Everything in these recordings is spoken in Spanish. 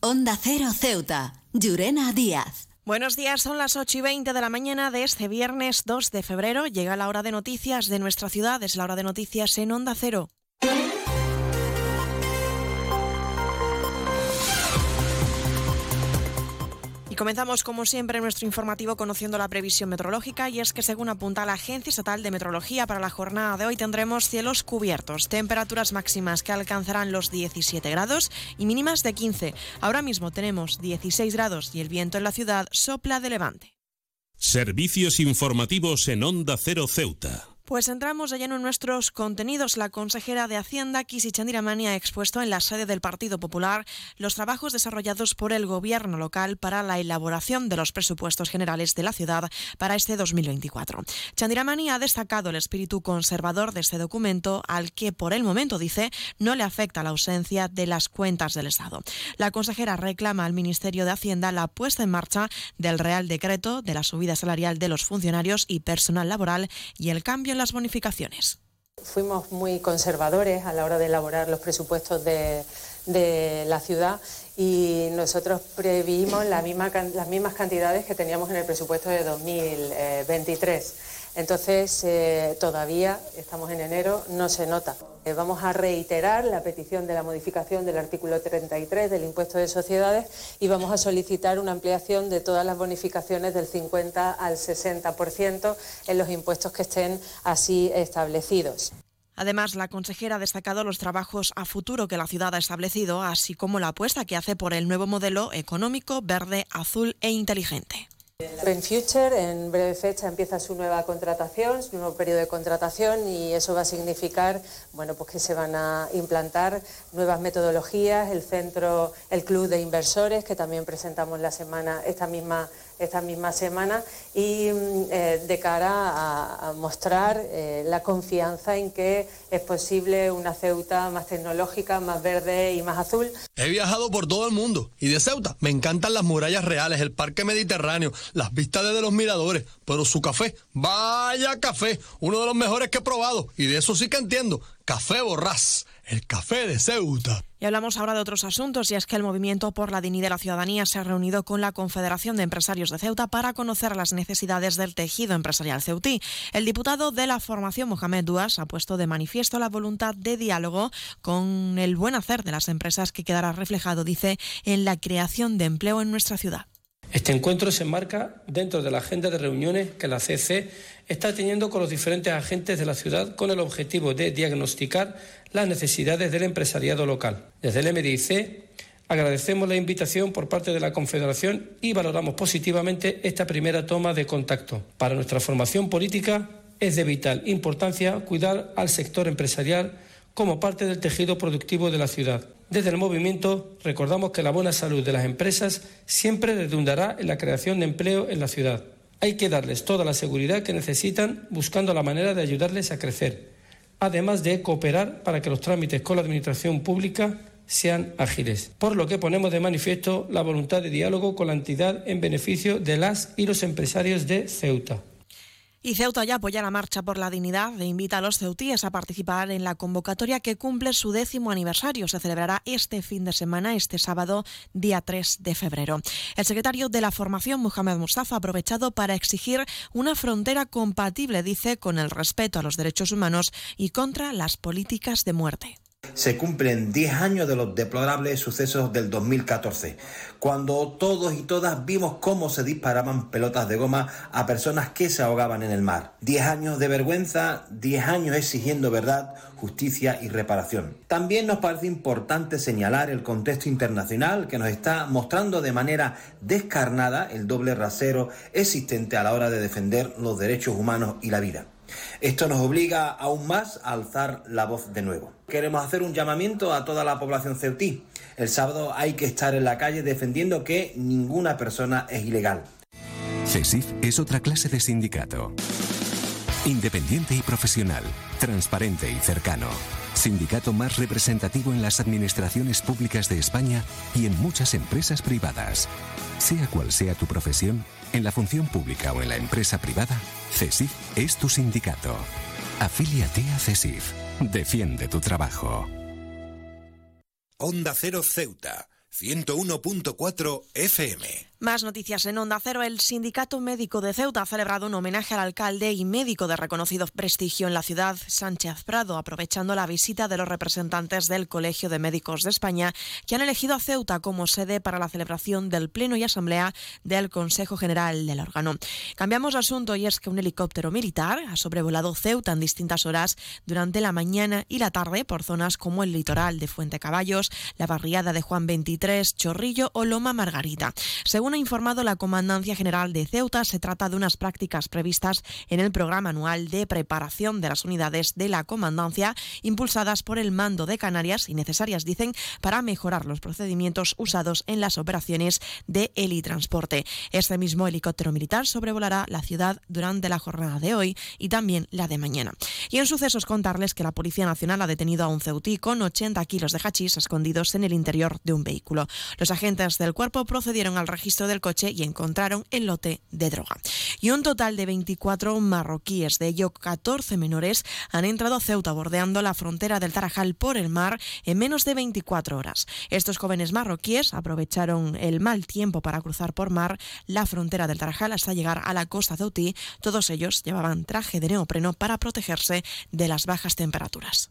Onda Cero Ceuta, Llurena Díaz. Buenos días, son las 8 y 20 de la mañana de este viernes 2 de febrero. Llega la hora de noticias de nuestra ciudad, es la hora de noticias en Onda Cero. Comenzamos como siempre nuestro informativo conociendo la previsión meteorológica y es que según apunta la Agencia Estatal de Meteorología para la jornada de hoy tendremos cielos cubiertos, temperaturas máximas que alcanzarán los 17 grados y mínimas de 15. Ahora mismo tenemos 16 grados y el viento en la ciudad sopla de levante. Servicios informativos en Onda Cero Ceuta. Pues entramos de en nuestros contenidos. La consejera de Hacienda, Kisi Chandiramani, ha expuesto en la sede del Partido Popular los trabajos desarrollados por el Gobierno local para la elaboración de los presupuestos generales de la ciudad para este 2024. Chandiramani ha destacado el espíritu conservador de este documento, al que por el momento, dice, no le afecta la ausencia de las cuentas del Estado. La consejera reclama al Ministerio de Hacienda la puesta en marcha del Real Decreto de la subida salarial de los funcionarios y personal laboral y el cambio en las bonificaciones. Fuimos muy conservadores a la hora de elaborar los presupuestos de, la ciudad y nosotros previmos las mismas cantidades que teníamos en el presupuesto de 2023. Entonces, eh, todavía estamos en enero, no se nota. Eh, vamos a reiterar la petición de la modificación del artículo 33 del impuesto de sociedades y vamos a solicitar una ampliación de todas las bonificaciones del 50 al 60% en los impuestos que estén así establecidos. Además, la consejera ha destacado los trabajos a futuro que la ciudad ha establecido, así como la apuesta que hace por el nuevo modelo económico, verde, azul e inteligente. En Future, en breve fecha, empieza su nueva contratación, su nuevo periodo de contratación y eso va a significar bueno, pues que se van a implantar nuevas metodologías, el centro, el club de inversores que también presentamos la semana, esta misma esta misma semana y mm, eh, de cara a, mostrar eh, la confianza en que es posible una Ceuta más tecnológica, más verde y más azul. He viajado por todo el mundo y de Ceuta me encantan las murallas reales, el parque mediterráneo, las vistas desde los miradores, pero su café, vaya café, uno de los mejores que he probado y de eso sí que entiendo, café borrás, el café de Ceuta. Y hablamos ahora de otros asuntos, y es que el Movimiento por la Dignidad de la Ciudadanía se ha reunido con la Confederación de Empresarios de Ceuta para conocer las necesidades del tejido empresarial ceutí. El diputado de la formación, Mohamed Duas, ha puesto de manifiesto la voluntad de diálogo con el buen hacer de las empresas que quedará reflejado, dice, en la creación de empleo en nuestra ciudad. Este encuentro se enmarca dentro de la agenda de reuniones que la CC está teniendo con los diferentes agentes de la ciudad con el objetivo de diagnosticar las necesidades del empresariado local. Desde el MDIC agradecemos la invitación por parte de la Confederación y valoramos positivamente esta primera toma de contacto. Para nuestra formación política es de vital importancia cuidar al sector empresarial como parte del tejido productivo de la ciudad desde el movimiento recordamos que la buena salud de las empresas siempre redundará en la creación de empleo en la ciudad. Hay que darles toda la seguridad que necesitan buscando la manera de ayudarles a crecer, además de cooperar para que los trámites con la Administración pública sean ágiles, por lo que ponemos de manifiesto la voluntad de diálogo con la entidad en beneficio de las y los empresarios de Ceuta. Y Ceuta ya apoya la Marcha por la Dignidad e invita a los ceutíes a participar en la convocatoria que cumple su décimo aniversario. Se celebrará este fin de semana, este sábado, día 3 de febrero. El secretario de la formación, Mohamed Mustafa, ha aprovechado para exigir una frontera compatible, dice, con el respeto a los derechos humanos y contra las políticas de muerte se cumplen 10 años de los deplorables sucesos del 2014, cuando todos y todas vimos cómo se disparaban pelotas de goma a personas que se ahogaban en el mar. 10 años de vergüenza, 10 años exigiendo verdad, justicia y reparación. También nos parece importante señalar el contexto internacional que nos está mostrando de manera descarnada el doble rasero existente a la hora de defender los derechos humanos y la vida. Esto nos obliga aún más a alzar la voz de nuevo. Queremos hacer un llamamiento a toda la población ceutí. El sábado hay que estar en la calle defendiendo que ninguna persona es ilegal. CESIF es otra clase de sindicato. Independiente y profesional, transparente y cercano. Sindicato más representativo en las administraciones públicas de España y en muchas empresas privadas. Sea cual sea tu profesión, en la función pública o en la empresa privada, CESIF es tu sindicato. Afíliate a CESIF. Defiende tu trabajo. Onda Cero Ceuta 101.4 FM. Más noticias en Onda Cero. El Sindicato Médico de Ceuta ha celebrado un homenaje al alcalde y médico de reconocido prestigio en la ciudad, Sánchez Prado, aprovechando la visita de los representantes del Colegio de Médicos de España, que han elegido a Ceuta como sede para la celebración del Pleno y Asamblea del Consejo General del órgano. Cambiamos de asunto y es que un helicóptero militar ha sobrevolado Ceuta en distintas horas durante la mañana y la tarde por zonas como el litoral de Fuente Caballos, la barriada de Juan 23, Chorrillo o Loma Margarita. Según ha informado la Comandancia General de Ceuta, se trata de unas prácticas previstas en el programa anual de preparación de las unidades de la Comandancia, impulsadas por el Mando de Canarias y necesarias, dicen, para mejorar los procedimientos usados en las operaciones de helitransporte. Este mismo helicóptero militar sobrevolará la ciudad durante la jornada de hoy y también la de mañana. Y en sucesos contarles que la Policía Nacional ha detenido a un ceutí con 80 kilos de hachís escondidos en el interior de un vehículo. Los agentes del cuerpo procedieron al registro del coche y encontraron el lote de droga. Y un total de 24 marroquíes, de ello 14 menores, han entrado a Ceuta bordeando la frontera del Tarajal por el mar en menos de 24 horas. Estos jóvenes marroquíes aprovecharon el mal tiempo para cruzar por mar la frontera del Tarajal hasta llegar a la costa ceutí. Todos ellos llevaban traje de neopreno para protegerse de las bajas temperaturas.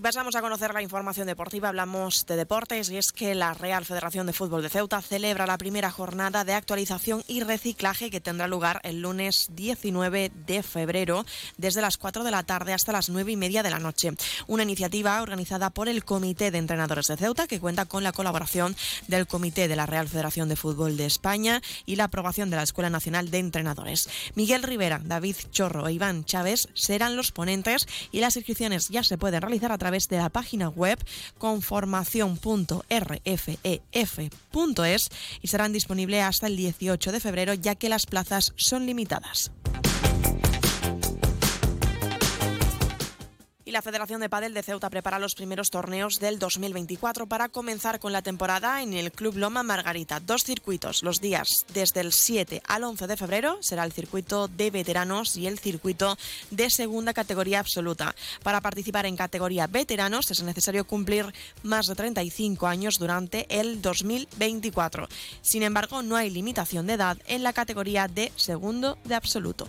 Y pasamos a conocer la información deportiva. Hablamos de deportes y es que la Real Federación de Fútbol de Ceuta celebra la primera jornada de actualización y reciclaje que tendrá lugar el lunes 19 de febrero desde las 4 de la tarde hasta las 9 y media de la noche. Una iniciativa organizada por el Comité de Entrenadores de Ceuta que cuenta con la colaboración del Comité de la Real Federación de Fútbol de España y la aprobación de la Escuela Nacional de Entrenadores. Miguel Rivera, David Chorro e Iván Chávez serán los ponentes y las inscripciones ya se pueden realizar a través través de la página web conformación.rfef.es y serán disponibles hasta el 18 de febrero ya que las plazas son limitadas. Y la Federación de Padel de Ceuta prepara los primeros torneos del 2024 para comenzar con la temporada en el Club Loma Margarita. Dos circuitos los días desde el 7 al 11 de febrero será el circuito de veteranos y el circuito de segunda categoría absoluta. Para participar en categoría veteranos es necesario cumplir más de 35 años durante el 2024. Sin embargo, no hay limitación de edad en la categoría de segundo de absoluto.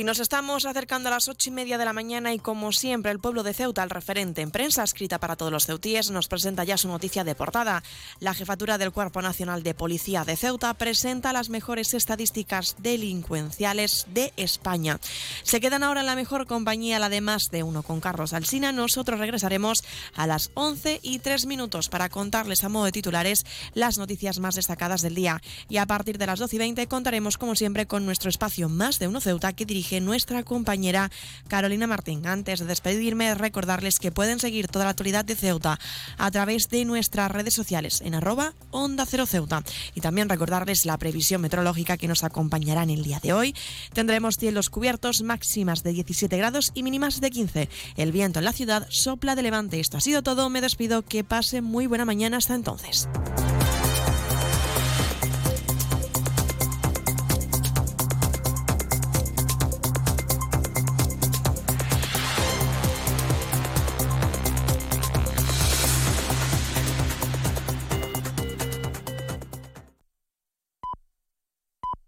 Y nos estamos acercando a las ocho y media de la mañana y como siempre el pueblo de Ceuta, el referente en prensa escrita para todos los ceutíes, nos presenta ya su noticia de portada. La jefatura del Cuerpo Nacional de Policía de Ceuta presenta las mejores estadísticas delincuenciales de España. Se quedan ahora en la mejor compañía, la de más de uno con Carlos Alsina. Nosotros regresaremos a las once y tres minutos para contarles a modo de titulares las noticias más destacadas del día. Y a partir de las doce y veinte contaremos como siempre con nuestro espacio Más de uno Ceuta que dirige nuestra compañera Carolina Martín. Antes de despedirme, recordarles que pueden seguir toda la actualidad de Ceuta a través de nuestras redes sociales en arroba Onda Cero Ceuta. Y también recordarles la previsión meteorológica que nos acompañará en el día de hoy. Tendremos cielos cubiertos, máximas de 17 grados y mínimas de 15. El viento en la ciudad sopla de levante. Esto ha sido todo. Me despido. Que pase muy buena mañana hasta entonces.